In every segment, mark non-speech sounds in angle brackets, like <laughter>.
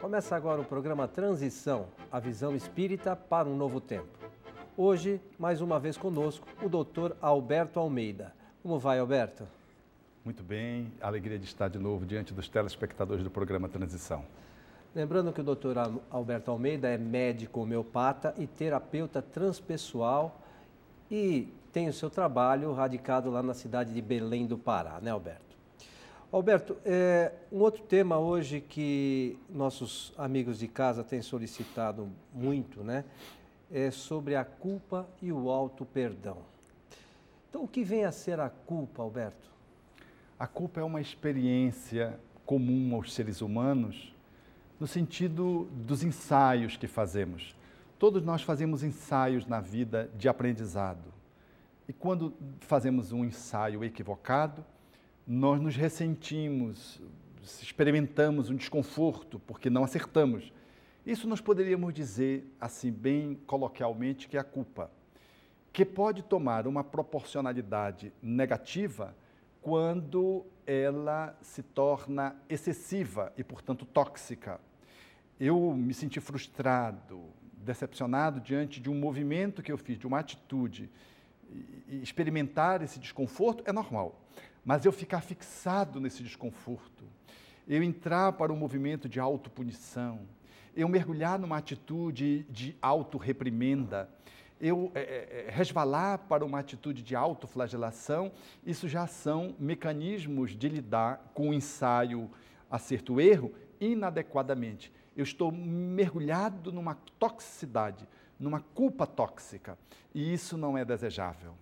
Começa agora o programa Transição, a visão espírita para um novo tempo. Hoje, mais uma vez conosco, o doutor Alberto Almeida. Como vai, Alberto? Muito bem, alegria de estar de novo diante dos telespectadores do programa Transição. Lembrando que o doutor Alberto Almeida é médico homeopata e terapeuta transpessoal e tem o seu trabalho radicado lá na cidade de Belém do Pará, né, Alberto? Alberto, é, um outro tema hoje que nossos amigos de casa têm solicitado muito, né? É sobre a culpa e o auto perdão. Então, o que vem a ser a culpa, Alberto? A culpa é uma experiência comum aos seres humanos no sentido dos ensaios que fazemos. Todos nós fazemos ensaios na vida de aprendizado. E quando fazemos um ensaio equivocado, nós nos ressentimos, experimentamos um desconforto porque não acertamos. Isso nós poderíamos dizer, assim, bem coloquialmente, que é a culpa, que pode tomar uma proporcionalidade negativa quando ela se torna excessiva e, portanto, tóxica. Eu me senti frustrado, decepcionado diante de um movimento que eu fiz, de uma atitude. Experimentar esse desconforto é normal. Mas eu ficar fixado nesse desconforto, eu entrar para um movimento de autopunição, eu mergulhar numa atitude de autorreprimenda, eu é, é, resvalar para uma atitude de autoflagelação, isso já são mecanismos de lidar com o ensaio acerto-erro inadequadamente. Eu estou mergulhado numa toxicidade, numa culpa tóxica, e isso não é desejável.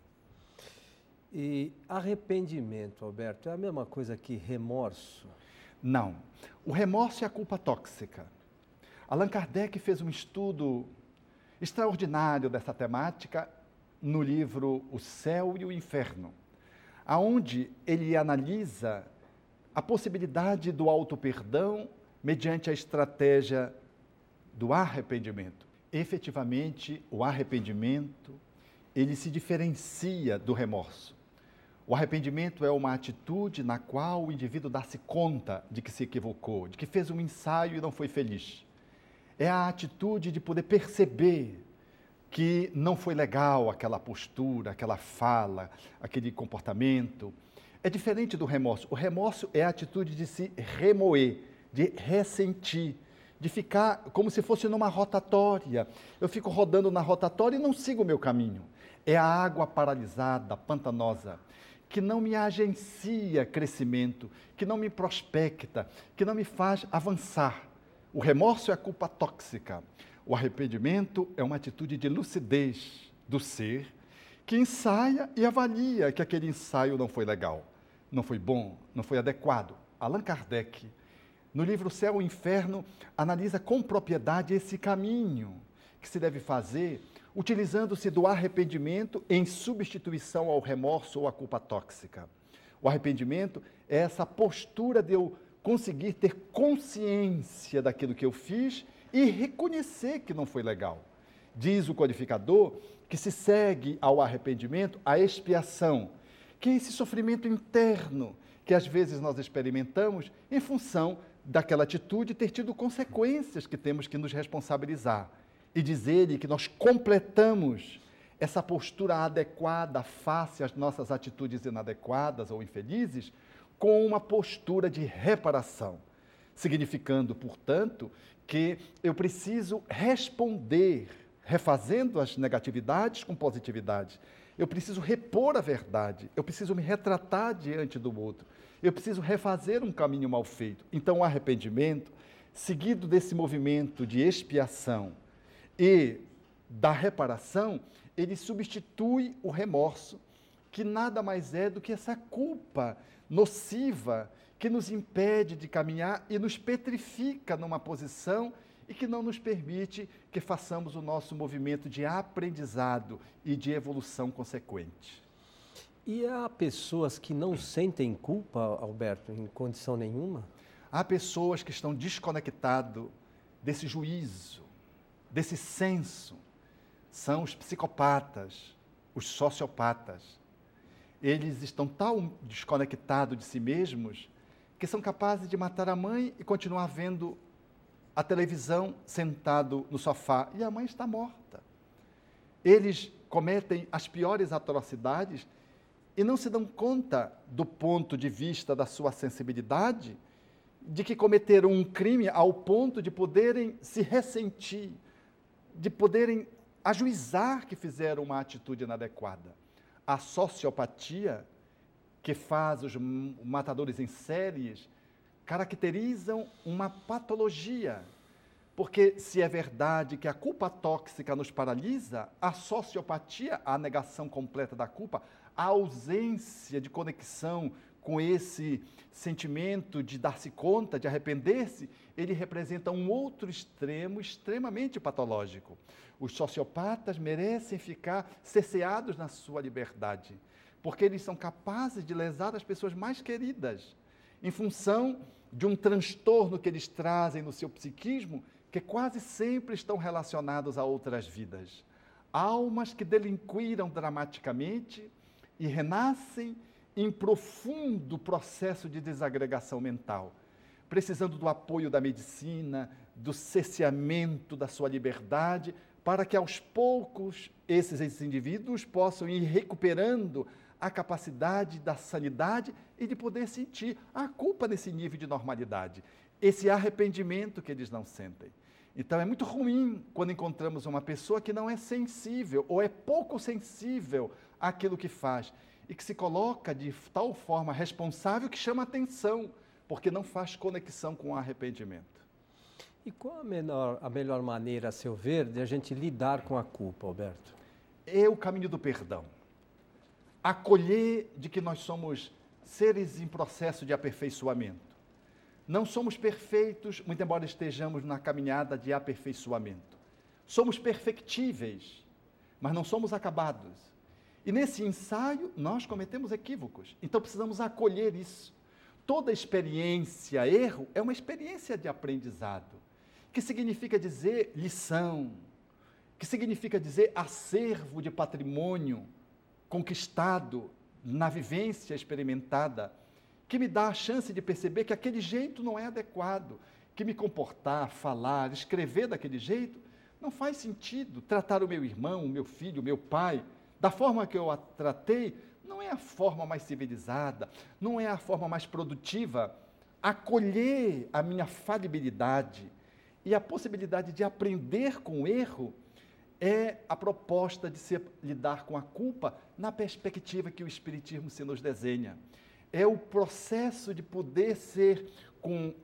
E arrependimento, Alberto, é a mesma coisa que remorso? Não. O remorso é a culpa tóxica. Allan Kardec fez um estudo extraordinário dessa temática no livro O Céu e o Inferno, aonde ele analisa a possibilidade do auto-perdão mediante a estratégia do arrependimento. Efetivamente, o arrependimento, ele se diferencia do remorso. O arrependimento é uma atitude na qual o indivíduo dá-se conta de que se equivocou, de que fez um ensaio e não foi feliz. É a atitude de poder perceber que não foi legal aquela postura, aquela fala, aquele comportamento. É diferente do remorso. O remorso é a atitude de se remoer, de ressentir, de ficar como se fosse numa rotatória. Eu fico rodando na rotatória e não sigo o meu caminho. É a água paralisada, pantanosa que não me agencia crescimento, que não me prospecta, que não me faz avançar. O remorso é a culpa tóxica. O arrependimento é uma atitude de lucidez do ser que ensaia e avalia que aquele ensaio não foi legal, não foi bom, não foi adequado. Allan Kardec, no livro Céu e Inferno, analisa com propriedade esse caminho que se deve fazer utilizando-se do arrependimento em substituição ao remorso ou à culpa tóxica. O arrependimento é essa postura de eu conseguir ter consciência daquilo que eu fiz e reconhecer que não foi legal. Diz o codificador que se segue ao arrependimento a expiação, que é esse sofrimento interno que às vezes nós experimentamos em função daquela atitude ter tido consequências que temos que nos responsabilizar e dizer-lhe que nós completamos essa postura adequada face às nossas atitudes inadequadas ou infelizes com uma postura de reparação, significando, portanto, que eu preciso responder, refazendo as negatividades com positividade. Eu preciso repor a verdade, eu preciso me retratar diante do outro, eu preciso refazer um caminho mal feito. Então, o arrependimento, seguido desse movimento de expiação, e da reparação, ele substitui o remorso, que nada mais é do que essa culpa nociva que nos impede de caminhar e nos petrifica numa posição e que não nos permite que façamos o nosso movimento de aprendizado e de evolução consequente. E há pessoas que não sentem culpa, Alberto, em condição nenhuma? Há pessoas que estão desconectadas desse juízo, desse senso são os psicopatas, os sociopatas. Eles estão tão desconectados de si mesmos que são capazes de matar a mãe e continuar vendo a televisão sentado no sofá e a mãe está morta. Eles cometem as piores atrocidades e não se dão conta do ponto de vista da sua sensibilidade de que cometeram um crime ao ponto de poderem se ressentir, de poderem ajuizar que fizeram uma atitude inadequada. A sociopatia, que faz os matadores em séries, caracterizam uma patologia. Porque se é verdade que a culpa tóxica nos paralisa, a sociopatia, a negação completa da culpa, a ausência de conexão com esse sentimento de dar-se conta, de arrepender-se, ele representa um outro extremo extremamente patológico. Os sociopatas merecem ficar cerceados na sua liberdade, porque eles são capazes de lesar as pessoas mais queridas, em função de um transtorno que eles trazem no seu psiquismo, que quase sempre estão relacionados a outras vidas. Almas que delinquiram dramaticamente e renascem em profundo processo de desagregação mental, precisando do apoio da medicina, do cesseamento da sua liberdade, para que aos poucos esses, esses indivíduos possam ir recuperando a capacidade da sanidade e de poder sentir a culpa nesse nível de normalidade, esse arrependimento que eles não sentem. Então é muito ruim quando encontramos uma pessoa que não é sensível ou é pouco sensível àquilo que faz e que se coloca de tal forma responsável que chama atenção, porque não faz conexão com o arrependimento. E qual a, menor, a melhor maneira, a seu ver, de a gente lidar com a culpa, Alberto? É o caminho do perdão. Acolher de que nós somos seres em processo de aperfeiçoamento. Não somos perfeitos, muito embora estejamos na caminhada de aperfeiçoamento. Somos perfectíveis, mas não somos acabados. E nesse ensaio, nós cometemos equívocos. Então precisamos acolher isso. Toda experiência, erro, é uma experiência de aprendizado, que significa dizer lição, que significa dizer acervo de patrimônio conquistado na vivência experimentada, que me dá a chance de perceber que aquele jeito não é adequado, que me comportar, falar, escrever daquele jeito não faz sentido. Tratar o meu irmão, o meu filho, o meu pai, da forma que eu a tratei, não é a forma mais civilizada, não é a forma mais produtiva. Acolher a minha falibilidade e a possibilidade de aprender com o erro é a proposta de se lidar com a culpa na perspectiva que o Espiritismo se nos desenha. É o processo de poder ser, com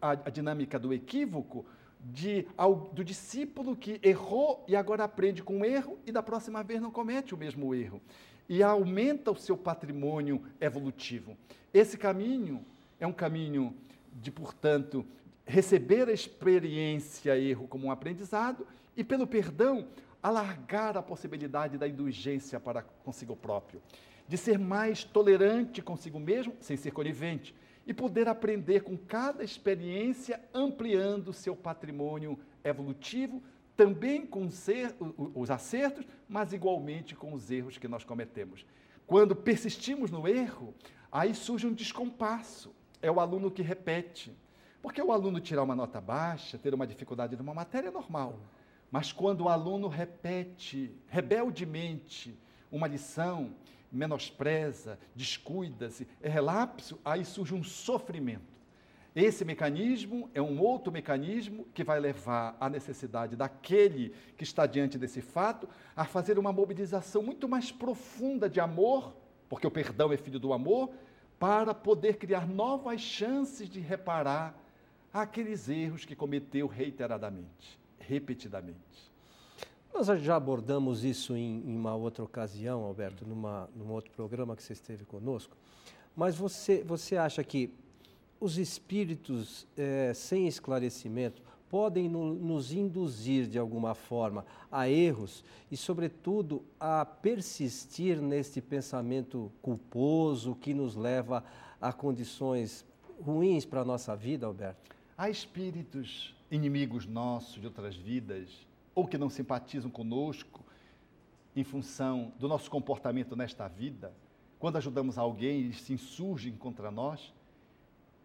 a, a dinâmica do equívoco, de, ao, do discípulo que errou e agora aprende com o erro e da próxima vez não comete o mesmo erro. E aumenta o seu patrimônio evolutivo. Esse caminho é um caminho de, portanto, receber a experiência erro como um aprendizado e, pelo perdão, alargar a possibilidade da indulgência para consigo próprio, de ser mais tolerante consigo mesmo, sem ser conivente, e poder aprender com cada experiência, ampliando seu patrimônio evolutivo, também com ser, os acertos, mas igualmente com os erros que nós cometemos. Quando persistimos no erro, aí surge um descompasso. É o aluno que repete. Porque o aluno tirar uma nota baixa, ter uma dificuldade numa matéria é normal. Mas quando o aluno repete rebeldemente uma lição, menospreza, descuida-se, é relapso, aí surge um sofrimento. Esse mecanismo é um outro mecanismo que vai levar à necessidade daquele que está diante desse fato a fazer uma mobilização muito mais profunda de amor, porque o perdão é filho do amor, para poder criar novas chances de reparar aqueles erros que cometeu reiteradamente, repetidamente. Nós já abordamos isso em, em uma outra ocasião, Alberto, numa, num outro programa que você esteve conosco. Mas você, você acha que os espíritos é, sem esclarecimento podem no, nos induzir de alguma forma a erros e, sobretudo, a persistir neste pensamento culposo que nos leva a condições ruins para a nossa vida, Alberto? Há espíritos inimigos nossos de outras vidas ou que não simpatizam conosco em função do nosso comportamento nesta vida, quando ajudamos alguém eles se insurgem contra nós,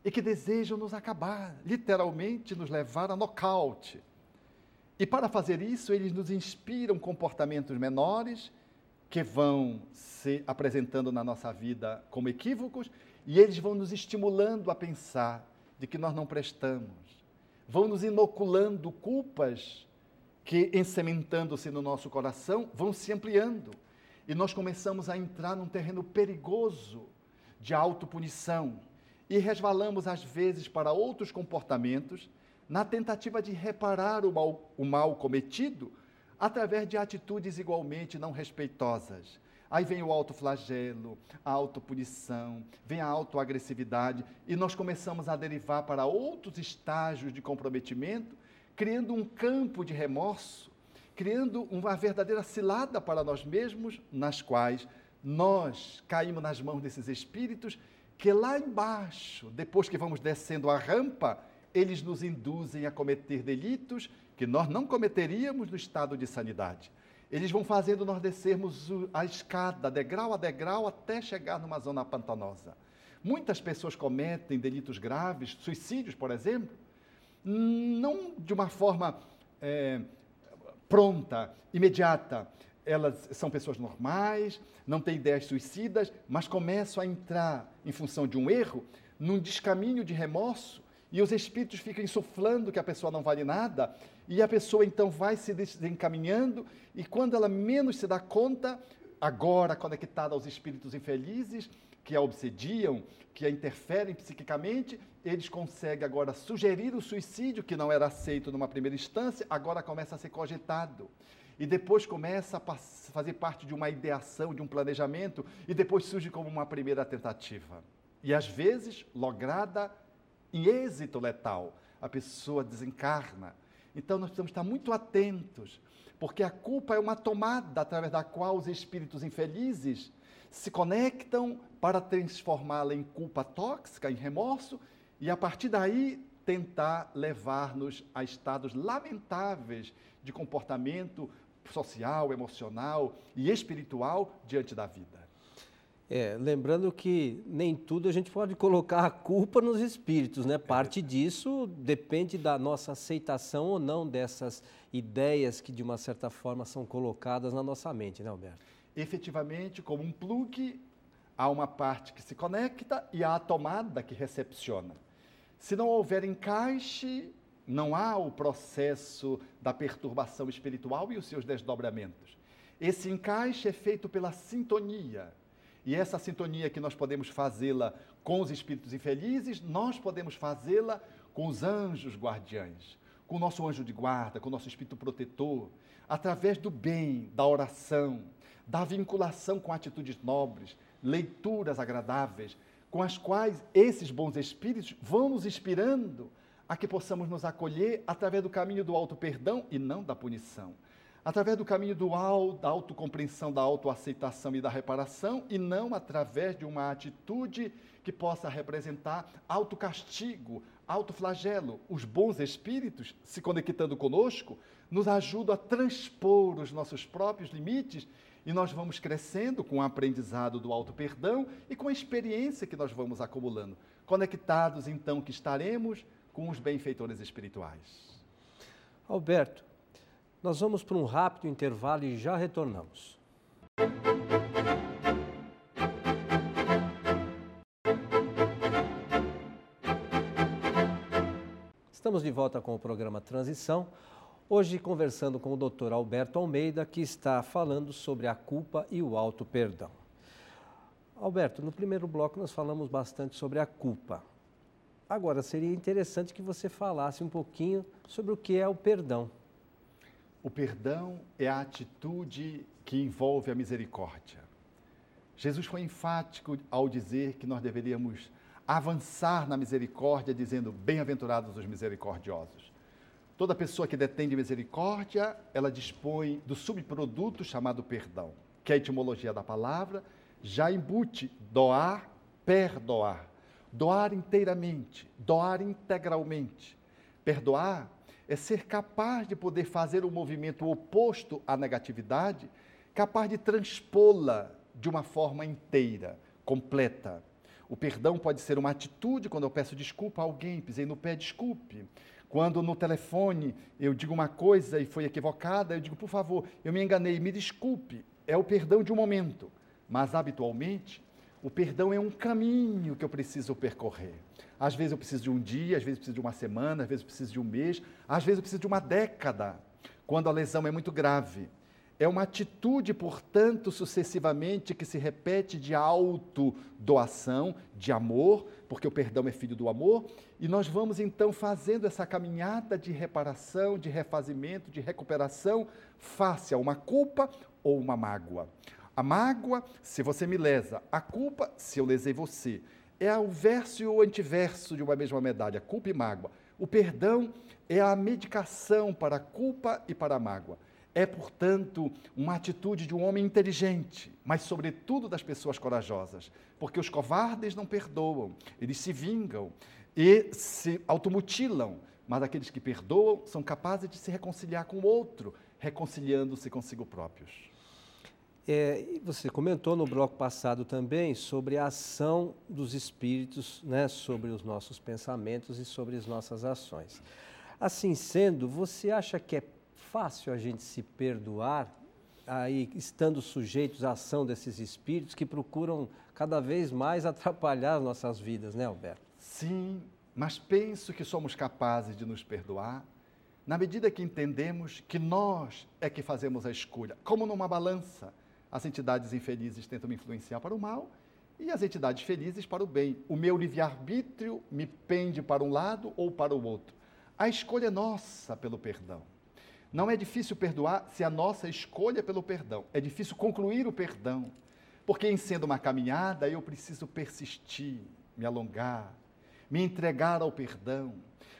e que desejam nos acabar, literalmente nos levar a nocaute. E para fazer isso, eles nos inspiram comportamentos menores que vão se apresentando na nossa vida como equívocos e eles vão nos estimulando a pensar de que nós não prestamos, vão nos inoculando culpas que, ensementando-se no nosso coração, vão se ampliando. E nós começamos a entrar num terreno perigoso de autopunição e resvalamos, às vezes, para outros comportamentos, na tentativa de reparar o mal, o mal cometido através de atitudes igualmente não respeitosas. Aí vem o autoflagelo, a autopunição, vem a autoagressividade, e nós começamos a derivar para outros estágios de comprometimento, criando um campo de remorso, criando uma verdadeira cilada para nós mesmos, nas quais nós caímos nas mãos desses espíritos que lá embaixo, depois que vamos descendo a rampa, eles nos induzem a cometer delitos que nós não cometeríamos no estado de sanidade. Eles vão fazendo nós descermos a escada, degrau a degrau, até chegar numa zona pantanosa. Muitas pessoas cometem delitos graves, suicídios, por exemplo, não de uma forma é, pronta, imediata, elas são pessoas normais, não têm ideias suicidas, mas começam a entrar, em função de um erro, num descaminho de remorso, e os espíritos ficam insuflando que a pessoa não vale nada, e a pessoa então vai se desencaminhando, e quando ela menos se dá conta, agora conectada aos espíritos infelizes, que a obsediam, que a interferem psiquicamente, eles conseguem agora sugerir o suicídio, que não era aceito numa primeira instância, agora começa a ser cogitado e depois começa a fazer parte de uma ideação, de um planejamento, e depois surge como uma primeira tentativa. E às vezes, lograda em êxito letal, a pessoa desencarna. Então nós precisamos estar muito atentos, porque a culpa é uma tomada através da qual os espíritos infelizes se conectam para transformá-la em culpa tóxica, em remorso, e a partir daí tentar levar-nos a estados lamentáveis de comportamento social, emocional e espiritual diante da vida. É, lembrando que nem tudo a gente pode colocar a culpa nos espíritos, né? Parte disso depende da nossa aceitação ou não dessas ideias que de uma certa forma são colocadas na nossa mente, né, Alberto? Efetivamente, como um plug, há uma parte que se conecta e há a tomada que recepciona. Se não houver encaixe, não há o processo da perturbação espiritual e os seus desdobramentos. Esse encaixe é feito pela sintonia. E essa sintonia que nós podemos fazê-la com os espíritos infelizes, nós podemos fazê-la com os anjos guardiães, com o nosso anjo de guarda, com o nosso espírito protetor, através do bem, da oração, da vinculação com atitudes nobres, leituras agradáveis, com as quais esses bons espíritos vão nos inspirando a que possamos nos acolher através do caminho do auto-perdão e não da punição. Através do caminho do auto, da autocompreensão, da autoaceitação e da reparação, e não através de uma atitude que possa representar autocastigo, autoflagelo. Os bons espíritos, se conectando conosco, nos ajudam a transpor os nossos próprios limites e nós vamos crescendo com o aprendizado do auto-perdão e com a experiência que nós vamos acumulando. Conectados, então, que estaremos com os benfeitores espirituais. Alberto, nós vamos para um rápido intervalo e já retornamos. Estamos de volta com o programa Transição. Hoje conversando com o Dr. Alberto Almeida, que está falando sobre a culpa e o auto perdão. Alberto, no primeiro bloco nós falamos bastante sobre a culpa. Agora, seria interessante que você falasse um pouquinho sobre o que é o perdão. O perdão é a atitude que envolve a misericórdia. Jesus foi enfático ao dizer que nós deveríamos avançar na misericórdia, dizendo: Bem-aventurados os misericordiosos. Toda pessoa que detém de misericórdia, ela dispõe do subproduto chamado perdão, que é a etimologia da palavra, já embute doar, perdoar doar inteiramente, doar integralmente. Perdoar é ser capaz de poder fazer o um movimento oposto à negatividade, capaz de transpô-la de uma forma inteira, completa. O perdão pode ser uma atitude quando eu peço desculpa a alguém, pisei no pé, desculpe. Quando no telefone eu digo uma coisa e foi equivocada, eu digo, por favor, eu me enganei, me desculpe. É o perdão de um momento. Mas habitualmente, o perdão é um caminho que eu preciso percorrer. Às vezes eu preciso de um dia, às vezes eu preciso de uma semana, às vezes eu preciso de um mês, às vezes eu preciso de uma década, quando a lesão é muito grave. É uma atitude, portanto, sucessivamente que se repete de autodoação, de amor, porque o perdão é filho do amor, e nós vamos então fazendo essa caminhada de reparação, de refazimento, de recuperação face a uma culpa ou uma mágoa. A mágoa, se você me lesa, a culpa, se eu lesei você. É o verso e o antiverso de uma mesma medalha, culpa e mágoa. O perdão é a medicação para a culpa e para a mágoa. É, portanto, uma atitude de um homem inteligente, mas, sobretudo, das pessoas corajosas, porque os covardes não perdoam, eles se vingam e se automutilam, mas aqueles que perdoam são capazes de se reconciliar com o outro, reconciliando-se consigo próprios. É, você comentou no bloco passado também sobre a ação dos espíritos, né, sobre os nossos pensamentos e sobre as nossas ações. Assim sendo, você acha que é fácil a gente se perdoar, aí estando sujeitos à ação desses espíritos que procuram cada vez mais <laughs> atrapalhar as nossas vidas, né, Alberto? Sim, mas penso que somos capazes de nos perdoar na medida que entendemos que nós é que fazemos a escolha. Como numa balança, as entidades infelizes tentam me influenciar para o mal e as entidades felizes para o bem. O meu livre-arbítrio me pende para um lado ou para o outro. A escolha é nossa pelo perdão. Não é difícil perdoar se a nossa escolha é pelo perdão. É difícil concluir o perdão. Porque em sendo uma caminhada, eu preciso persistir, me alongar, me entregar ao perdão,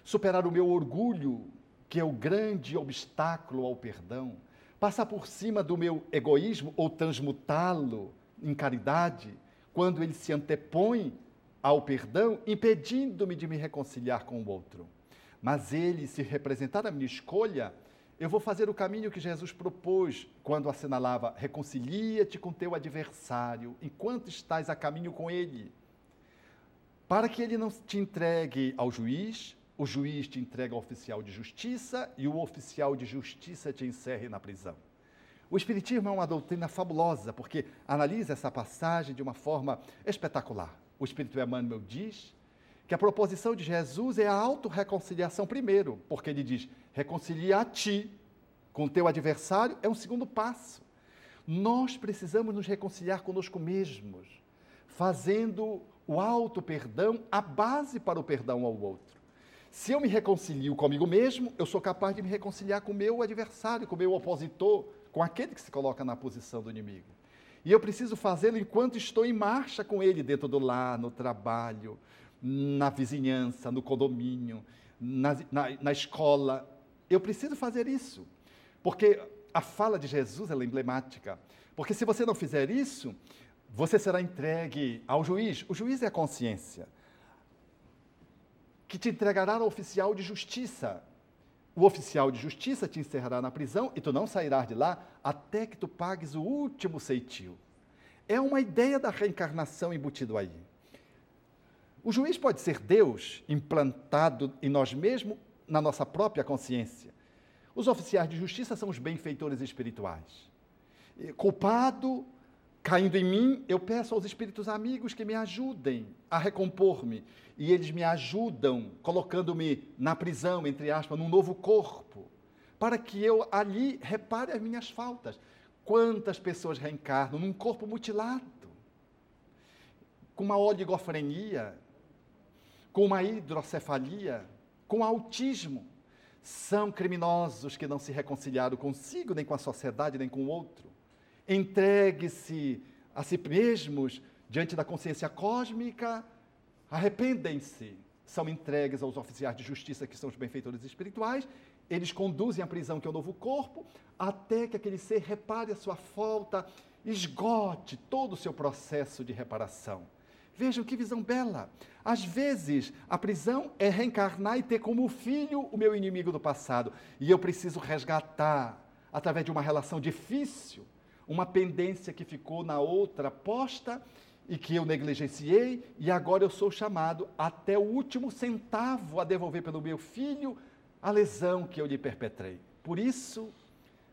superar o meu orgulho, que é o grande obstáculo ao perdão, passar por cima do meu egoísmo ou transmutá-lo em caridade, quando ele se antepõe ao perdão, impedindo-me de me reconciliar com o outro. Mas ele, se representar a minha escolha, eu vou fazer o caminho que Jesus propôs quando assinalava: reconcilia-te com teu adversário enquanto estás a caminho com ele. Para que ele não te entregue ao juiz, o juiz te entrega ao oficial de justiça e o oficial de justiça te encerre na prisão. O Espiritismo é uma doutrina fabulosa, porque analisa essa passagem de uma forma espetacular. O Espírito Emmanuel diz que a proposição de Jesus é a autorreconciliação primeiro, porque ele diz: reconcilia a ti com o teu adversário, é um segundo passo. Nós precisamos nos reconciliar conosco mesmos, fazendo o auto perdão a base para o perdão ao outro. Se eu me reconcilio comigo mesmo, eu sou capaz de me reconciliar com o meu adversário, com o meu opositor, com aquele que se coloca na posição do inimigo. E eu preciso fazê-lo enquanto estou em marcha com ele, dentro do lar, no trabalho, na vizinhança, no condomínio, na, na, na escola. Eu preciso fazer isso. Porque a fala de Jesus é emblemática. Porque se você não fizer isso, você será entregue ao juiz. O juiz é a consciência, que te entregará ao oficial de justiça. O oficial de justiça te encerrará na prisão e tu não sairás de lá até que tu pagues o último ceitil. É uma ideia da reencarnação embutido aí. O juiz pode ser Deus implantado em nós mesmos, na nossa própria consciência. Os oficiais de justiça são os benfeitores espirituais. Culpado, caindo em mim, eu peço aos espíritos amigos que me ajudem a recompor-me. E eles me ajudam colocando-me na prisão, entre aspas, num novo corpo, para que eu ali repare as minhas faltas. Quantas pessoas reencarnam num corpo mutilado, com uma oligofrenia, com uma hidrocefalia, com autismo. São criminosos que não se reconciliaram consigo, nem com a sociedade, nem com o outro. Entregue-se a si mesmos diante da consciência cósmica, arrependem-se, são entregues aos oficiais de justiça, que são os benfeitores espirituais, eles conduzem à prisão, que é o novo corpo, até que aquele ser repare a sua falta, esgote todo o seu processo de reparação. Vejam que visão bela. Às vezes, a prisão é reencarnar e ter como filho o meu inimigo do passado. E eu preciso resgatar, através de uma relação difícil, uma pendência que ficou na outra posta e que eu negligenciei, e agora eu sou chamado até o último centavo a devolver pelo meu filho a lesão que eu lhe perpetrei. Por isso,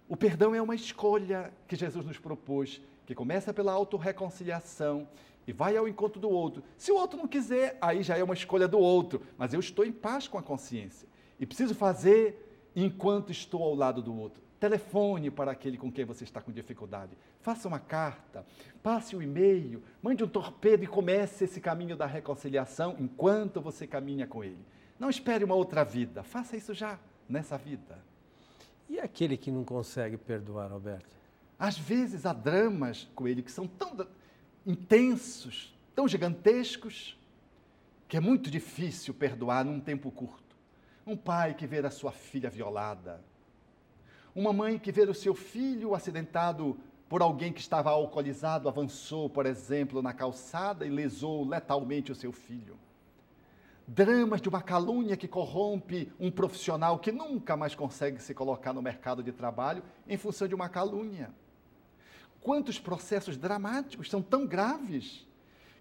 o perdão é uma escolha que Jesus nos propôs, que começa pela autorreconciliação e vai ao encontro do outro. Se o outro não quiser, aí já é uma escolha do outro, mas eu estou em paz com a consciência e preciso fazer enquanto estou ao lado do outro. Telefone para aquele com quem você está com dificuldade. Faça uma carta, passe um e-mail, mande um torpedo e comece esse caminho da reconciliação enquanto você caminha com ele. Não espere uma outra vida, faça isso já, nessa vida. E aquele que não consegue perdoar, Alberto? Às vezes há dramas com ele que são tão intensos, tão gigantescos, que é muito difícil perdoar num tempo curto. Um pai que vê a sua filha violada, uma mãe que vê o seu filho acidentado por alguém que estava alcoolizado, avançou, por exemplo, na calçada e lesou letalmente o seu filho. Dramas de uma calúnia que corrompe um profissional que nunca mais consegue se colocar no mercado de trabalho em função de uma calúnia. Quantos processos dramáticos são tão graves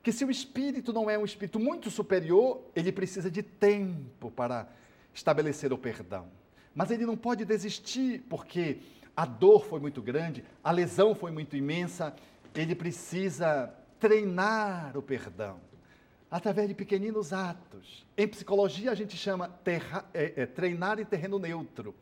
que, se o espírito não é um espírito muito superior, ele precisa de tempo para estabelecer o perdão. Mas ele não pode desistir, porque a dor foi muito grande, a lesão foi muito imensa, ele precisa treinar o perdão através de pequeninos atos. Em psicologia, a gente chama terra, é, é, treinar em terreno neutro.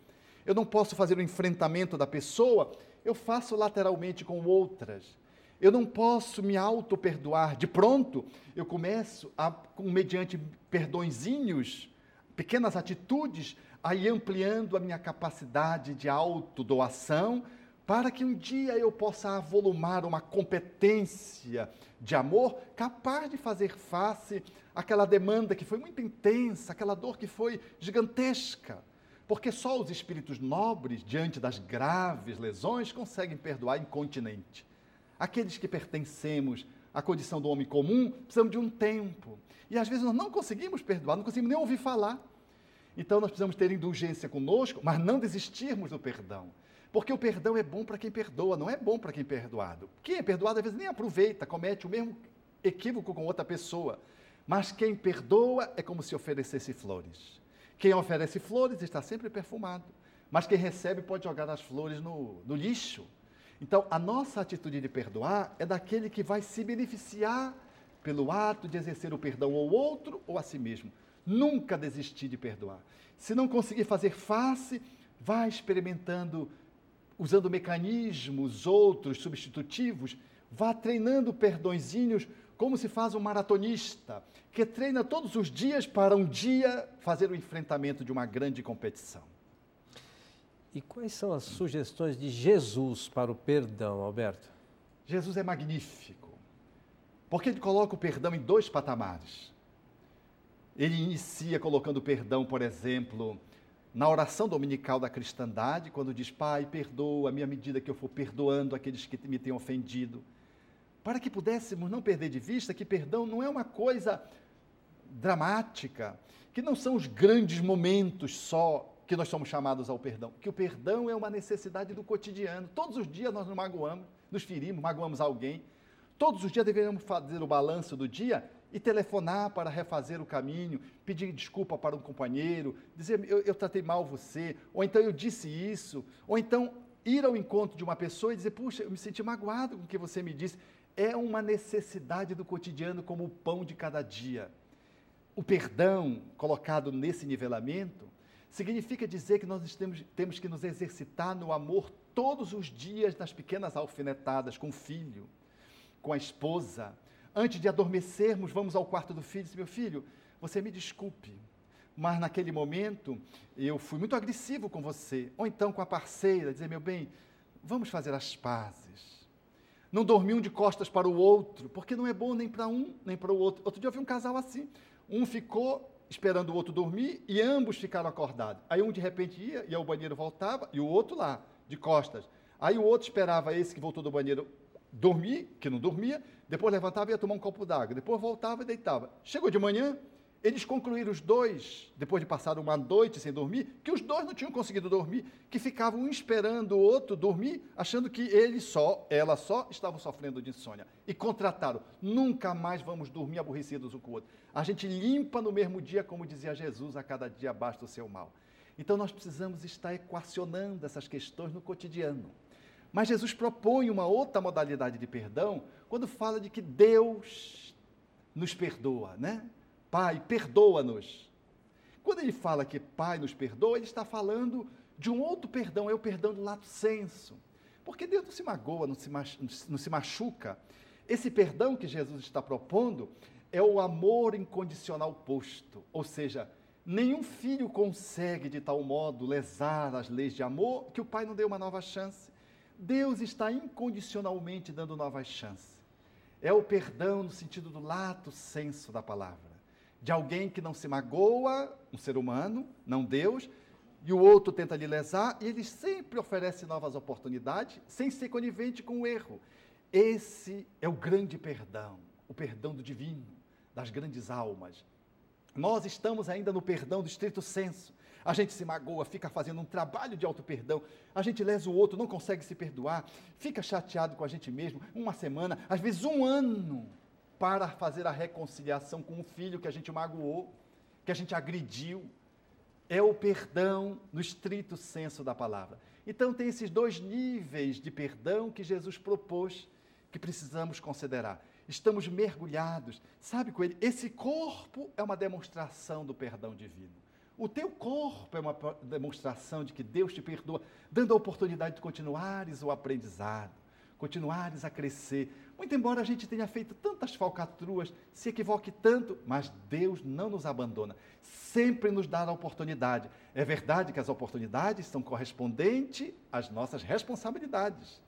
Eu não posso fazer o enfrentamento da pessoa, eu faço lateralmente com outras. Eu não posso me auto-perdoar. De pronto, eu começo, a, mediante perdõezinhos, pequenas atitudes, a ir ampliando a minha capacidade de autodoação, para que um dia eu possa avolumar uma competência de amor capaz de fazer face àquela demanda que foi muito intensa, aquela dor que foi gigantesca. Porque só os espíritos nobres, diante das graves lesões, conseguem perdoar incontinente. Aqueles que pertencemos à condição do homem comum, precisamos de um tempo. E às vezes nós não conseguimos perdoar, não conseguimos nem ouvir falar. Então nós precisamos ter indulgência conosco, mas não desistirmos do perdão. Porque o perdão é bom para quem perdoa, não é bom para quem é perdoado. Quem é perdoado às vezes nem aproveita, comete o mesmo equívoco com outra pessoa. Mas quem perdoa é como se oferecesse flores. Quem oferece flores está sempre perfumado, mas quem recebe pode jogar as flores no, no lixo. Então, a nossa atitude de perdoar é daquele que vai se beneficiar pelo ato de exercer o perdão ao outro ou a si mesmo. Nunca desistir de perdoar. Se não conseguir fazer face, vá experimentando, usando mecanismos outros substitutivos, vá treinando perdõezinhos como se faz um maratonista que treina todos os dias para um dia fazer o enfrentamento de uma grande competição. E quais são as sugestões de Jesus para o perdão, Alberto? Jesus é magnífico, porque ele coloca o perdão em dois patamares. Ele inicia colocando perdão, por exemplo, na oração dominical da cristandade, quando diz: Pai, perdoa-me à medida que eu for perdoando aqueles que me têm ofendido para que pudéssemos não perder de vista que perdão não é uma coisa dramática, que não são os grandes momentos só que nós somos chamados ao perdão, que o perdão é uma necessidade do cotidiano. Todos os dias nós nos magoamos, nos ferimos, magoamos alguém. Todos os dias deveríamos fazer o balanço do dia e telefonar para refazer o caminho, pedir desculpa para um companheiro, dizer eu, eu tratei mal você, ou então eu disse isso, ou então ir ao encontro de uma pessoa e dizer, puxa, eu me senti magoado com o que você me disse é uma necessidade do cotidiano como o pão de cada dia. O perdão, colocado nesse nivelamento, significa dizer que nós temos, temos que nos exercitar no amor todos os dias nas pequenas alfinetadas com o filho, com a esposa. Antes de adormecermos, vamos ao quarto do filho e diz, meu filho, você me desculpe, mas naquele momento eu fui muito agressivo com você. Ou então com a parceira, dizer, meu bem, vamos fazer as pazes não dormiam de costas para o outro, porque não é bom nem para um, nem para o outro. Outro dia eu vi um casal assim. Um ficou esperando o outro dormir e ambos ficaram acordados. Aí um de repente ia, ia ao banheiro, voltava, e o outro lá, de costas. Aí o outro esperava esse que voltou do banheiro dormir, que não dormia, depois levantava e ia tomar um copo d'água, depois voltava e deitava. Chegou de manhã, eles concluíram os dois, depois de passar uma noite sem dormir, que os dois não tinham conseguido dormir, que ficavam um esperando o outro dormir, achando que ele só, ela só, estavam sofrendo de insônia. E contrataram: nunca mais vamos dormir aborrecidos um com o outro. A gente limpa no mesmo dia, como dizia Jesus, a cada dia basta o seu mal. Então nós precisamos estar equacionando essas questões no cotidiano. Mas Jesus propõe uma outra modalidade de perdão quando fala de que Deus nos perdoa, né? Pai, perdoa-nos. Quando ele fala que Pai nos perdoa, ele está falando de um outro perdão, é o perdão do lato senso. Porque Deus não se magoa, não se, não se machuca. Esse perdão que Jesus está propondo é o amor incondicional posto, ou seja, nenhum filho consegue de tal modo lesar as leis de amor que o pai não dê uma nova chance. Deus está incondicionalmente dando novas chances. É o perdão no sentido do lato senso da palavra de alguém que não se magoa, um ser humano, não Deus, e o outro tenta lhe lesar, e ele sempre oferece novas oportunidades, sem ser conivente com o erro. Esse é o grande perdão, o perdão do divino, das grandes almas. Nós estamos ainda no perdão do estrito senso. A gente se magoa, fica fazendo um trabalho de auto-perdão, a gente lesa o outro, não consegue se perdoar, fica chateado com a gente mesmo, uma semana, às vezes um ano para fazer a reconciliação com o filho que a gente magoou, que a gente agrediu. É o perdão no estrito senso da palavra. Então, tem esses dois níveis de perdão que Jesus propôs que precisamos considerar. Estamos mergulhados, sabe, Coelho? Esse corpo é uma demonstração do perdão divino. O teu corpo é uma demonstração de que Deus te perdoa, dando a oportunidade de continuares o aprendizado, continuares a crescer, muito embora a gente tenha feito tantas falcatruas, se equivoque tanto, mas Deus não nos abandona. Sempre nos dá a oportunidade. É verdade que as oportunidades são correspondentes às nossas responsabilidades.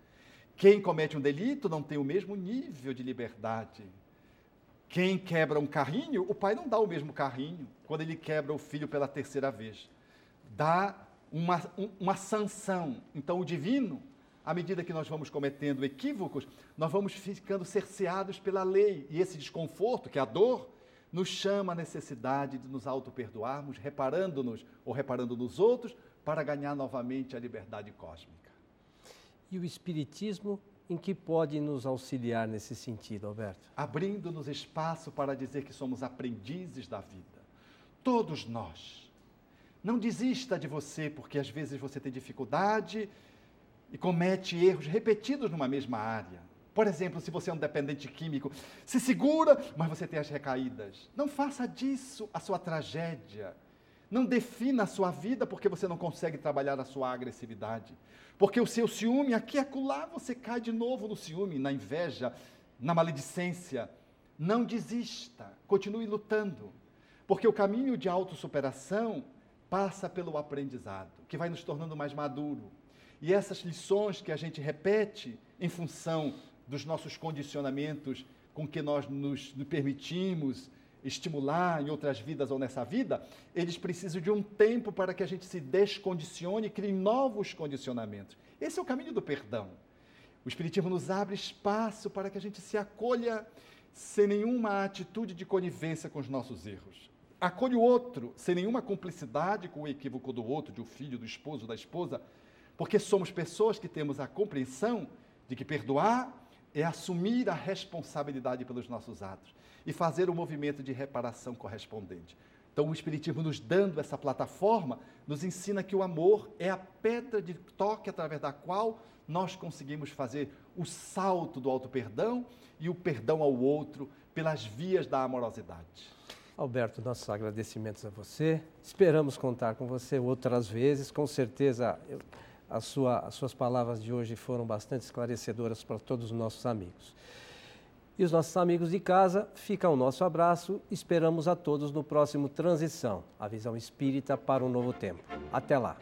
Quem comete um delito não tem o mesmo nível de liberdade. Quem quebra um carrinho, o pai não dá o mesmo carrinho quando ele quebra o filho pela terceira vez. Dá uma, uma sanção. Então, o divino à medida que nós vamos cometendo equívocos, nós vamos ficando cerceados pela lei. E esse desconforto, que é a dor, nos chama a necessidade de nos auto-perdoarmos, reparando-nos ou reparando nos outros, para ganhar novamente a liberdade cósmica. E o Espiritismo em que pode nos auxiliar nesse sentido, Alberto? Abrindo-nos espaço para dizer que somos aprendizes da vida. Todos nós. Não desista de você, porque às vezes você tem dificuldade e comete erros repetidos numa mesma área. Por exemplo, se você é um dependente químico, se segura, mas você tem as recaídas. Não faça disso a sua tragédia. Não defina a sua vida porque você não consegue trabalhar a sua agressividade. Porque o seu ciúme, aqui e acolá, você cai de novo no ciúme, na inveja, na maledicência. Não desista, continue lutando. Porque o caminho de autossuperação passa pelo aprendizado, que vai nos tornando mais maduro, e essas lições que a gente repete em função dos nossos condicionamentos com que nós nos, permitimos estimular em outras vidas ou nessa vida, eles precisam de um tempo para que a gente se descondicione e crie novos condicionamentos. Esse é o caminho do perdão. O Espiritismo nos abre espaço para que a gente se acolha sem nenhuma atitude de conivência com os nossos erros. Acolhe o outro sem nenhuma cumplicidade com o equívoco do outro, do filho, do esposo, da esposa, porque somos pessoas que temos a compreensão de que perdoar é assumir a responsabilidade pelos nossos atos e fazer o movimento de reparação correspondente. Então, o Espiritismo, nos dando essa plataforma, nos ensina que o amor é a pedra de toque através da qual nós conseguimos fazer o salto do auto-perdão e o perdão ao outro pelas vias da amorosidade. Alberto, nossos agradecimentos a você. Esperamos contar com você outras vezes. Com certeza. Eu sua, as suas palavras de hoje foram bastante esclarecedoras para todos os nossos amigos. E os nossos amigos de casa, fica o nosso abraço. Esperamos a todos no próximo Transição, a visão espírita para um novo tempo. Até lá.